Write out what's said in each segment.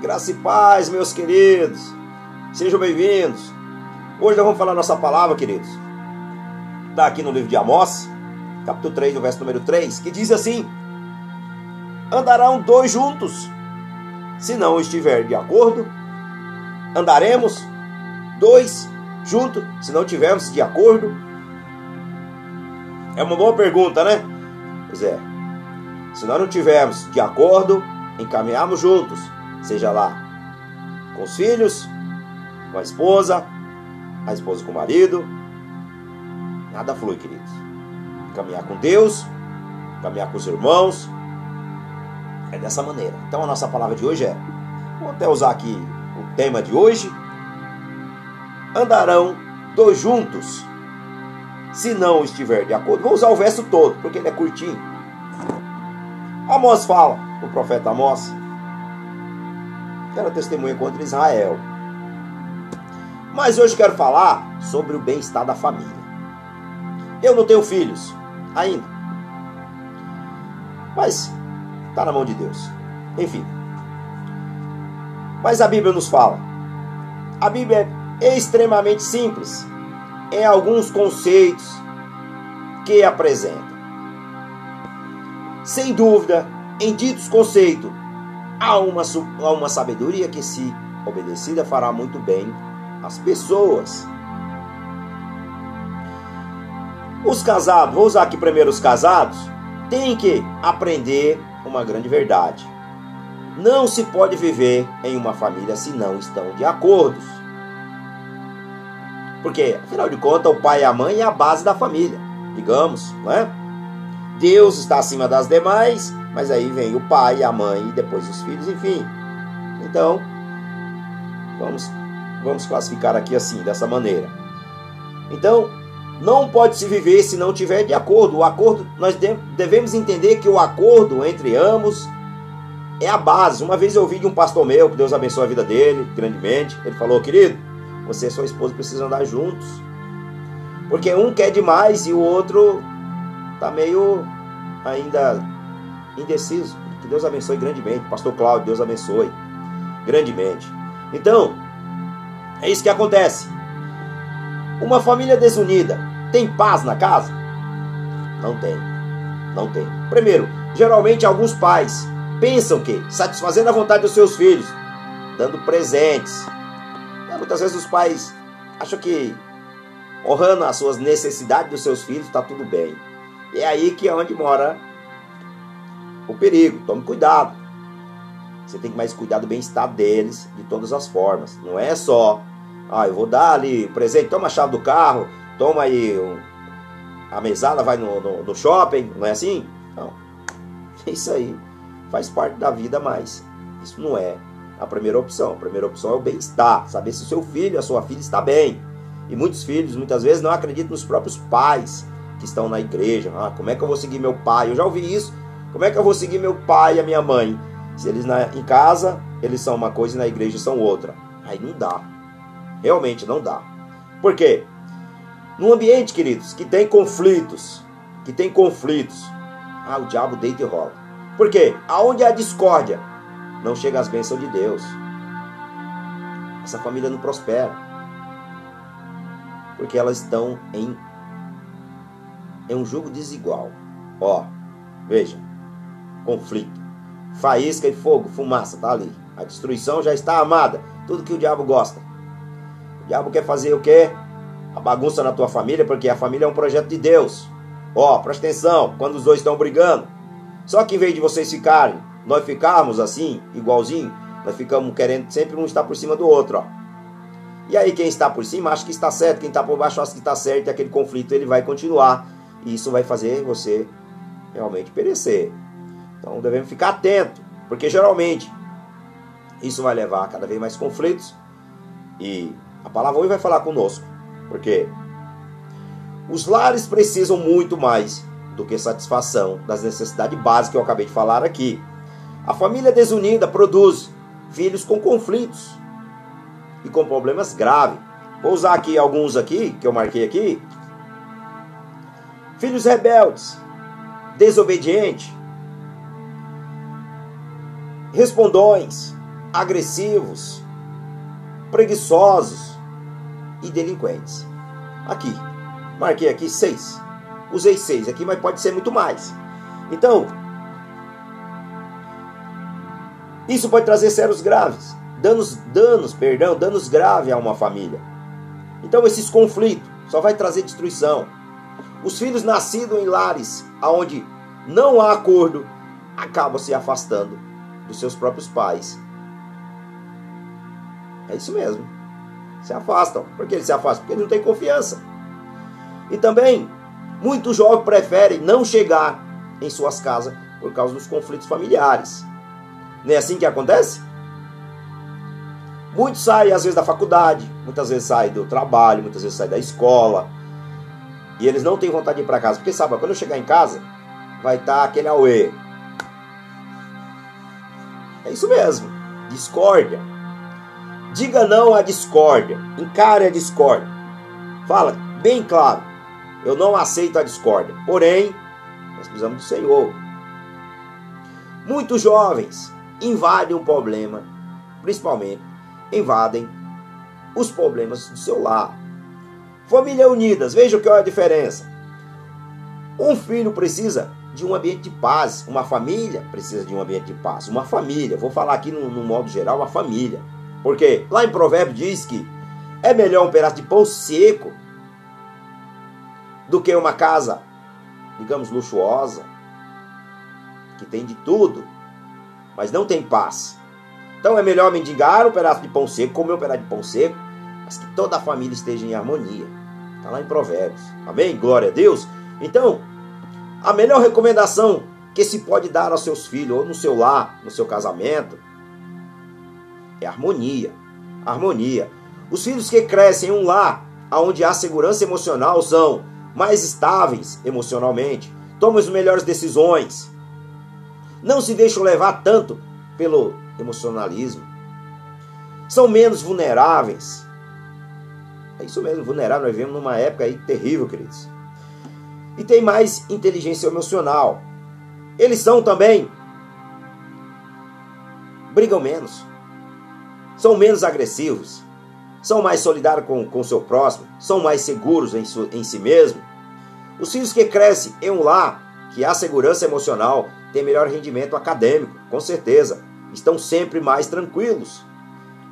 Graça e paz, meus queridos. Sejam bem-vindos. Hoje nós vamos falar nossa palavra, queridos. Está aqui no livro de Amós, capítulo 3, no verso número 3, que diz assim: Andarão dois juntos, se não estiver de acordo. Andaremos dois juntos, se não tivermos de acordo. É uma boa pergunta, né? Pois é. Se nós não tivermos de acordo, encaminharmos juntos seja lá com os filhos, com a esposa, a esposa com o marido. Nada flui, queridos. Caminhar com Deus, caminhar com os irmãos. É dessa maneira. Então a nossa palavra de hoje é: vou até usar aqui o tema de hoje. Andarão dois juntos, se não estiver de acordo. Vou usar o verso todo, porque ele é curtinho. Amós fala, o profeta Amós, era testemunha contra Israel. Mas hoje quero falar sobre o bem-estar da família. Eu não tenho filhos ainda. Mas está na mão de Deus. Enfim. Mas a Bíblia nos fala. A Bíblia é extremamente simples em alguns conceitos que apresenta. Sem dúvida, em ditos conceitos, Há uma, há uma sabedoria que, se obedecida, fará muito bem às pessoas. Os casados, vou usar aqui primeiro os casados, têm que aprender uma grande verdade. Não se pode viver em uma família se não estão de acordo. Porque, afinal de contas, o pai e a mãe é a base da família, digamos, não é? Deus está acima das demais mas aí vem o pai, a mãe e depois os filhos, enfim. Então, vamos, vamos classificar aqui assim, dessa maneira. Então, não pode se viver se não tiver de acordo. O acordo, nós devemos entender que o acordo entre ambos é a base. Uma vez eu ouvi de um pastor meu, que Deus abençoe a vida dele grandemente. Ele falou: querido, você e sua esposa precisam andar juntos. Porque um quer demais e o outro tá meio ainda indeciso. Que Deus abençoe grandemente. Pastor Cláudio, Deus abençoe grandemente. Então, é isso que acontece. Uma família desunida tem paz na casa? Não tem. Não tem. Primeiro, geralmente alguns pais pensam que satisfazendo a vontade dos seus filhos, dando presentes. É, muitas vezes os pais acham que honrando as suas necessidades dos seus filhos está tudo bem. E é aí que é onde mora o perigo. Tome cuidado. Você tem que mais cuidar do bem-estar deles de todas as formas. Não é só, ah, eu vou dar ali presente, toma a chave do carro, toma aí um, a mesada, vai no, no, no shopping, não é assim? Não. Isso aí faz parte da vida, mas isso não é a primeira opção. A primeira opção é o bem-estar, saber se o seu filho, a sua filha está bem. E muitos filhos, muitas vezes, não acreditam nos próprios pais que estão na igreja. Ah, como é que eu vou seguir meu pai? Eu já ouvi isso como é que eu vou seguir meu pai e a minha mãe? Se eles na, em casa, eles são uma coisa e na igreja são outra. Aí não dá. Realmente não dá. Por quê? Num ambiente, queridos, que tem conflitos, que tem conflitos, ah, o diabo deita e rola. Por quê? Aonde há discórdia, não chega as bênçãos de Deus. Essa família não prospera. Porque elas estão em, em um jogo desigual. Ó, veja conflito. Faísca e fogo, fumaça, tá ali. A destruição já está amada. Tudo que o diabo gosta. O diabo quer fazer o quê? A bagunça na tua família, porque a família é um projeto de Deus. Ó, presta atenção, quando os dois estão brigando. Só que em vez de vocês ficarem, nós ficarmos assim, igualzinho, nós ficamos querendo sempre um estar por cima do outro, ó. E aí quem está por cima acha que está certo, quem está por baixo acha que está certo, e aquele conflito ele vai continuar. E isso vai fazer você realmente perecer. Então devemos ficar atentos, porque geralmente isso vai levar a cada vez mais conflitos e a palavra hoje vai falar conosco, porque os lares precisam muito mais do que satisfação das necessidades básicas que eu acabei de falar aqui. A família desunida produz filhos com conflitos e com problemas graves. Vou usar aqui alguns aqui que eu marquei aqui. Filhos rebeldes, desobedientes, respondões, agressivos, preguiçosos e delinquentes. Aqui, marquei aqui seis. Usei seis aqui, mas pode ser muito mais. Então, isso pode trazer sérios graves, danos, danos, perdão, danos graves a uma família. Então, esses conflitos só vai trazer destruição. Os filhos nascidos em lares onde não há acordo acabam se afastando dos seus próprios pais. É isso mesmo. Se afastam. Por que eles se afastam? Porque eles não têm confiança. E também, muitos jovens preferem não chegar em suas casas por causa dos conflitos familiares. Não é assim que acontece? Muitos saem, às vezes, da faculdade, muitas vezes saem do trabalho, muitas vezes saem da escola. E eles não têm vontade de ir para casa. Porque, sabe, quando eu chegar em casa, vai estar tá aquele auê. É isso mesmo. Discórdia. Diga não à discórdia. Encare a discórdia. Fala bem claro. Eu não aceito a discórdia. Porém, nós precisamos do Senhor. Muitos jovens invadem o problema, principalmente invadem os problemas do seu lar. Família unidas, veja o que é a diferença. Um filho precisa de um ambiente de paz, uma família precisa de um ambiente de paz. Uma família, vou falar aqui no, no modo geral, uma família. Porque lá em Provérbio diz que é melhor um pedaço de pão seco do que uma casa, digamos, luxuosa, que tem de tudo, mas não tem paz. Então é melhor mendigar um pedaço de pão seco, comer um pedaço de pão seco, mas que toda a família esteja em harmonia. Está lá em Provérbios. Amém? Glória a Deus. Então, a melhor recomendação que se pode dar aos seus filhos, ou no seu lar, no seu casamento, é harmonia. Harmonia. Os filhos que crescem em um lar onde há segurança emocional são mais estáveis emocionalmente, tomam as melhores decisões, não se deixam levar tanto pelo emocionalismo, são menos vulneráveis. É isso mesmo, vulnerável. Nós vivemos numa época aí terrível, queridos. E tem mais inteligência emocional. Eles são também. brigam menos são menos agressivos, são mais solidários com o seu próximo, são mais seguros em, su, em si mesmo. Os filhos que crescem em um lar que há segurança emocional têm melhor rendimento acadêmico, com certeza. Estão sempre mais tranquilos,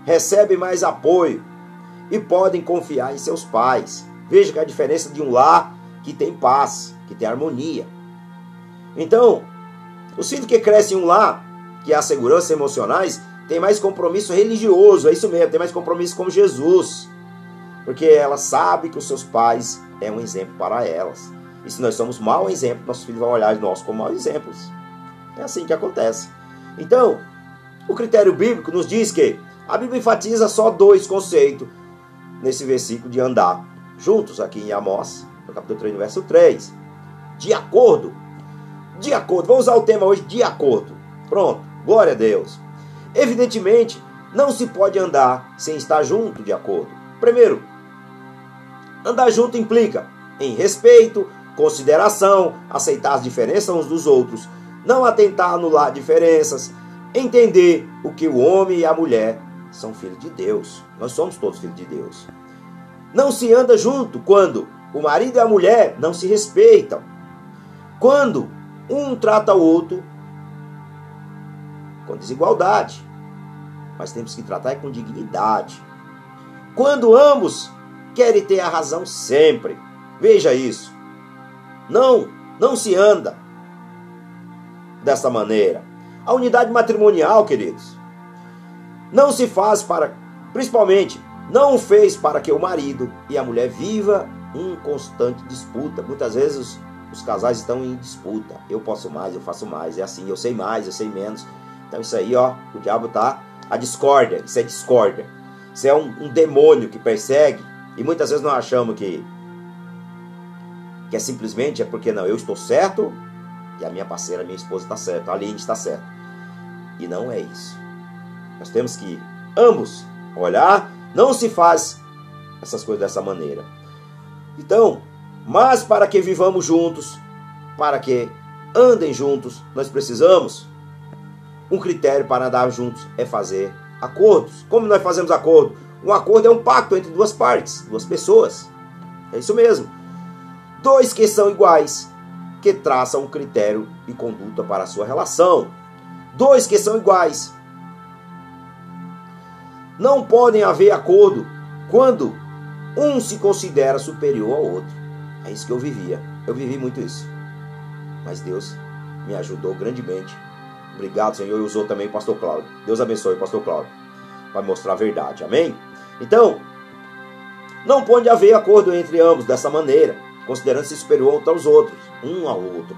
recebem mais apoio e podem confiar em seus pais. Veja que a diferença de um lar que tem paz, que tem harmonia. Então, os filhos que crescem em um lar que há segurança emocionais tem mais compromisso religioso, é isso mesmo, tem mais compromisso com Jesus. Porque ela sabe que os seus pais é um exemplo para elas. E se nós somos mau exemplo, nossos filhos vão olhar nós como maus exemplos. É assim que acontece. Então, o critério bíblico nos diz que a Bíblia enfatiza só dois conceitos nesse versículo de andar juntos aqui em Amós, no capítulo 3, no verso 3. De acordo. De acordo. Vamos usar o tema hoje de acordo. Pronto. Glória a Deus. Evidentemente, não se pode andar sem estar junto de acordo. Primeiro, andar junto implica em respeito, consideração, aceitar as diferenças uns dos outros, não atentar anular diferenças, entender o que o homem e a mulher são filhos de Deus. Nós somos todos filhos de Deus. Não se anda junto quando o marido e a mulher não se respeitam. Quando um trata o outro com desigualdade. Mas temos que tratar com dignidade. Quando ambos querem ter a razão sempre. Veja isso. Não, não se anda dessa maneira. A unidade matrimonial, queridos, não se faz para, principalmente, não fez para que o marido e a mulher viva um constante disputa. Muitas vezes os, os casais estão em disputa. Eu posso mais, eu faço mais, é assim, eu sei mais, eu sei menos. Então isso aí, ó, o diabo tá a discórdia, isso é discórdia. Isso é um, um demônio que persegue e muitas vezes nós achamos que que é simplesmente é porque não, eu estou certo e a minha parceira, a minha esposa está certa, a Aline está certa. E não é isso. Nós temos que ambos olhar, não se faz essas coisas dessa maneira. Então, mas para que vivamos juntos, para que andem juntos, nós precisamos um critério para andar juntos é fazer Acordos. Como nós fazemos acordo? Um acordo é um pacto entre duas partes, duas pessoas. É isso mesmo. Dois que são iguais, que traçam um critério e conduta para a sua relação. Dois que são iguais. Não podem haver acordo quando um se considera superior ao outro. É isso que eu vivia. Eu vivi muito isso. Mas Deus me ajudou grandemente. Obrigado, Senhor, e usou também o pastor Cláudio. Deus abençoe o pastor Cláudio. Vai mostrar a verdade. Amém? Então, não pode haver acordo entre ambos dessa maneira, considerando-se superior aos outros, um ao outro.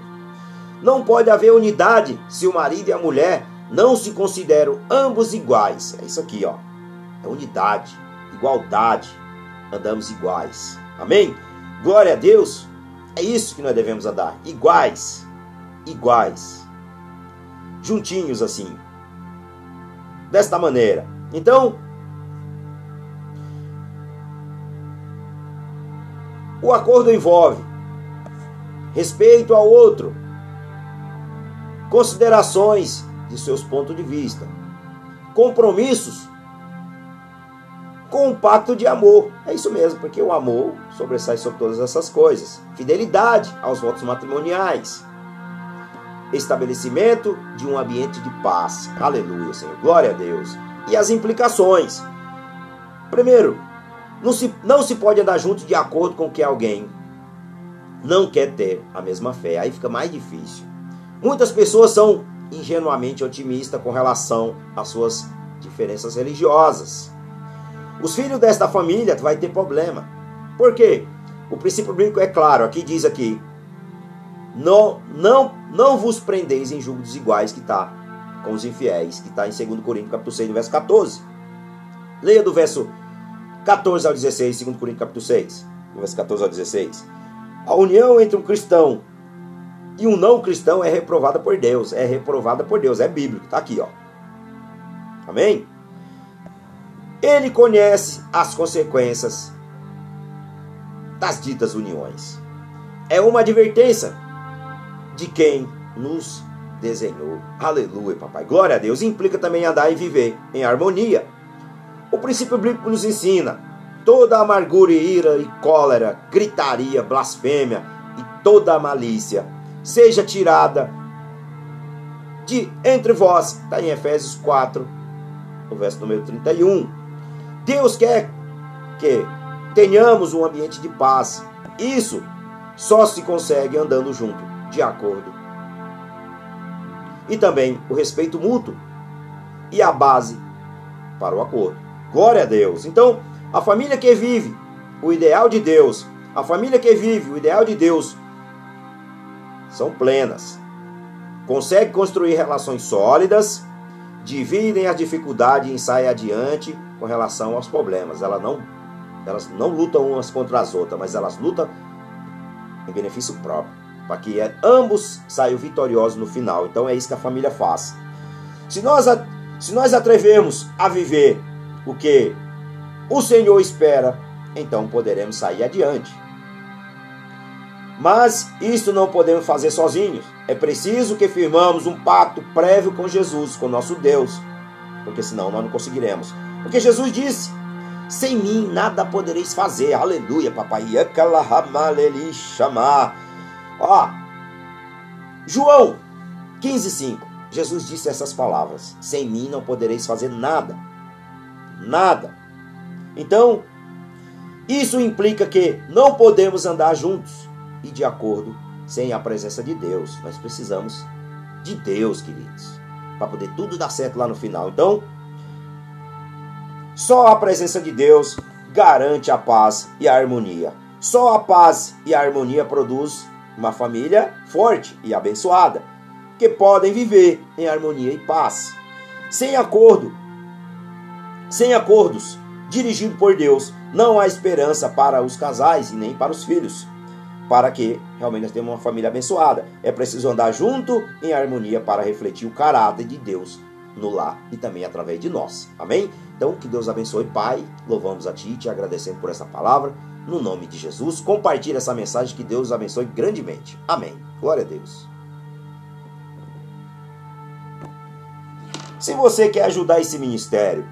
Não pode haver unidade se o marido e a mulher não se consideram ambos iguais. É isso aqui, ó. É unidade, igualdade. Andamos iguais. Amém? Glória a Deus. É isso que nós devemos andar, iguais. Iguais. Juntinhos assim. Desta maneira. Então, O acordo envolve respeito ao outro, considerações de seus pontos de vista, compromissos com um pacto de amor. É isso mesmo, porque o amor sobressai sobre todas essas coisas. Fidelidade aos votos matrimoniais. Estabelecimento de um ambiente de paz. Aleluia, Senhor. Glória a Deus. E as implicações. Primeiro, não se, não se pode andar junto de acordo com que alguém não quer ter a mesma fé. Aí fica mais difícil. Muitas pessoas são ingenuamente otimistas com relação às suas diferenças religiosas. Os filhos desta família vai ter problema. Por quê? O princípio bíblico é claro, aqui diz aqui: não, não, não vos prendeis em julgo desiguais que está com os infiéis, que está em 2 Coríntios capítulo 6, verso 14. Leia do verso 14 ao 16, 2 Coríntios capítulo 6, verso 14 ao 16. A união entre um cristão e um não cristão é reprovada por Deus. É reprovada por Deus, é bíblico, está aqui, ó. Amém? Ele conhece as consequências das ditas uniões. É uma advertência de quem nos desenhou. Aleluia, papai. Glória a Deus. Implica também andar e viver em harmonia. O princípio bíblico nos ensina: toda amargura e ira e cólera, gritaria, blasfêmia e toda malícia seja tirada de entre vós. Está em Efésios 4, no verso número 31. Deus quer que tenhamos um ambiente de paz. Isso só se consegue andando junto, de acordo. E também o respeito mútuo e a base para o acordo. Glória a Deus. Então, a família que vive o ideal de Deus, a família que vive o ideal de Deus, são plenas. Consegue construir relações sólidas, dividem as dificuldades e saem adiante com relação aos problemas. Elas não, elas não lutam umas contra as outras, mas elas lutam em benefício próprio, para que ambos saiam vitoriosos no final. Então é isso que a família faz. Se nós, se nós atrevermos a viver o que o Senhor espera, então poderemos sair adiante. Mas isso não podemos fazer sozinhos. É preciso que firmamos um pacto prévio com Jesus, com nosso Deus, porque senão nós não conseguiremos. Porque Jesus disse: Sem mim nada podereis fazer. Aleluia, papai. Ó, João 15,5. Jesus disse essas palavras: Sem mim não podereis fazer nada nada. Então, isso implica que não podemos andar juntos e de acordo sem a presença de Deus. Nós precisamos de Deus, queridos, para poder tudo dar certo lá no final. Então, só a presença de Deus garante a paz e a harmonia. Só a paz e a harmonia produz uma família forte e abençoada, que podem viver em harmonia e paz. Sem acordo sem acordos, dirigido por Deus, não há esperança para os casais e nem para os filhos. Para que realmente nós tenhamos uma família abençoada. É preciso andar junto em harmonia para refletir o caráter de Deus no lar e também através de nós. Amém? Então, que Deus abençoe, Pai. Louvamos a Ti, te agradecendo por essa palavra. No nome de Jesus, compartilhe essa mensagem. Que Deus abençoe grandemente. Amém. Glória a Deus. Se você quer ajudar esse ministério,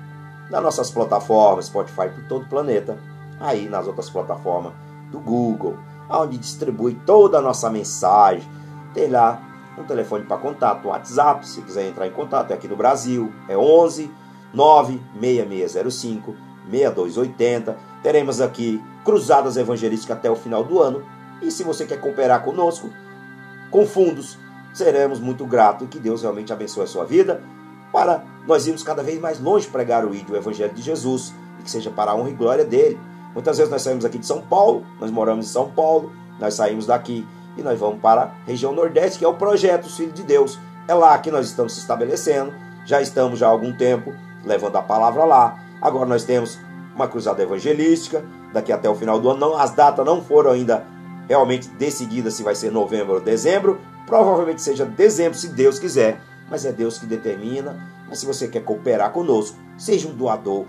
nas nossas plataformas, Spotify por todo o planeta, aí nas outras plataformas do Google, onde distribui toda a nossa mensagem, tem lá um telefone para contato, um WhatsApp, se quiser entrar em contato, é aqui no Brasil, é 11 96605 6280. Teremos aqui cruzadas evangelísticas até o final do ano. E se você quer cooperar conosco com fundos, seremos muito gratos e que Deus realmente abençoe a sua vida para nós irmos cada vez mais longe pregar o ídolo, o evangelho de Jesus e que seja para a honra e glória dele. Muitas vezes nós saímos aqui de São Paulo, nós moramos em São Paulo, nós saímos daqui e nós vamos para a região Nordeste, que é o projeto Os Filhos de Deus. É lá que nós estamos se estabelecendo, já estamos já há algum tempo levando a palavra lá. Agora nós temos uma cruzada evangelística, daqui até o final do ano. Não, as datas não foram ainda realmente decididas se vai ser novembro ou dezembro. Provavelmente seja dezembro, se Deus quiser. Mas é Deus que determina. Mas se você quer cooperar conosco, seja um doador.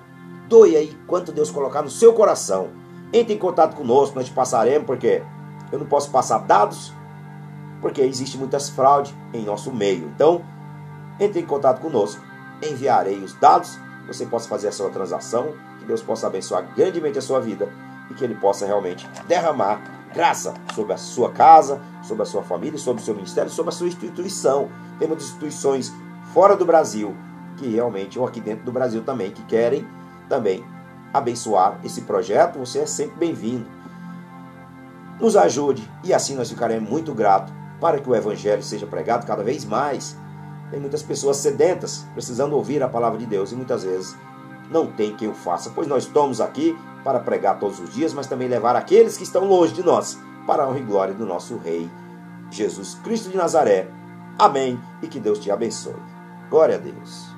Doe aí quanto Deus colocar no seu coração. Entre em contato conosco, nós te passaremos, porque eu não posso passar dados, porque existe muitas fraudes em nosso meio. Então, entre em contato conosco enviarei os dados, você possa fazer a sua transação, que Deus possa abençoar grandemente a sua vida e que Ele possa realmente derramar graça sobre a sua casa, sobre a sua família, sobre o seu ministério, sobre a sua instituição. Temos instituições fora do Brasil que realmente, ou aqui dentro do Brasil também, que querem também abençoar esse projeto. Você é sempre bem-vindo. Nos ajude e assim nós ficaremos muito gratos para que o Evangelho seja pregado cada vez mais tem muitas pessoas sedentas, precisando ouvir a palavra de Deus e muitas vezes não tem quem o faça, pois nós estamos aqui para pregar todos os dias, mas também levar aqueles que estão longe de nós para a honra e glória do nosso Rei Jesus Cristo de Nazaré. Amém e que Deus te abençoe. Glória a Deus.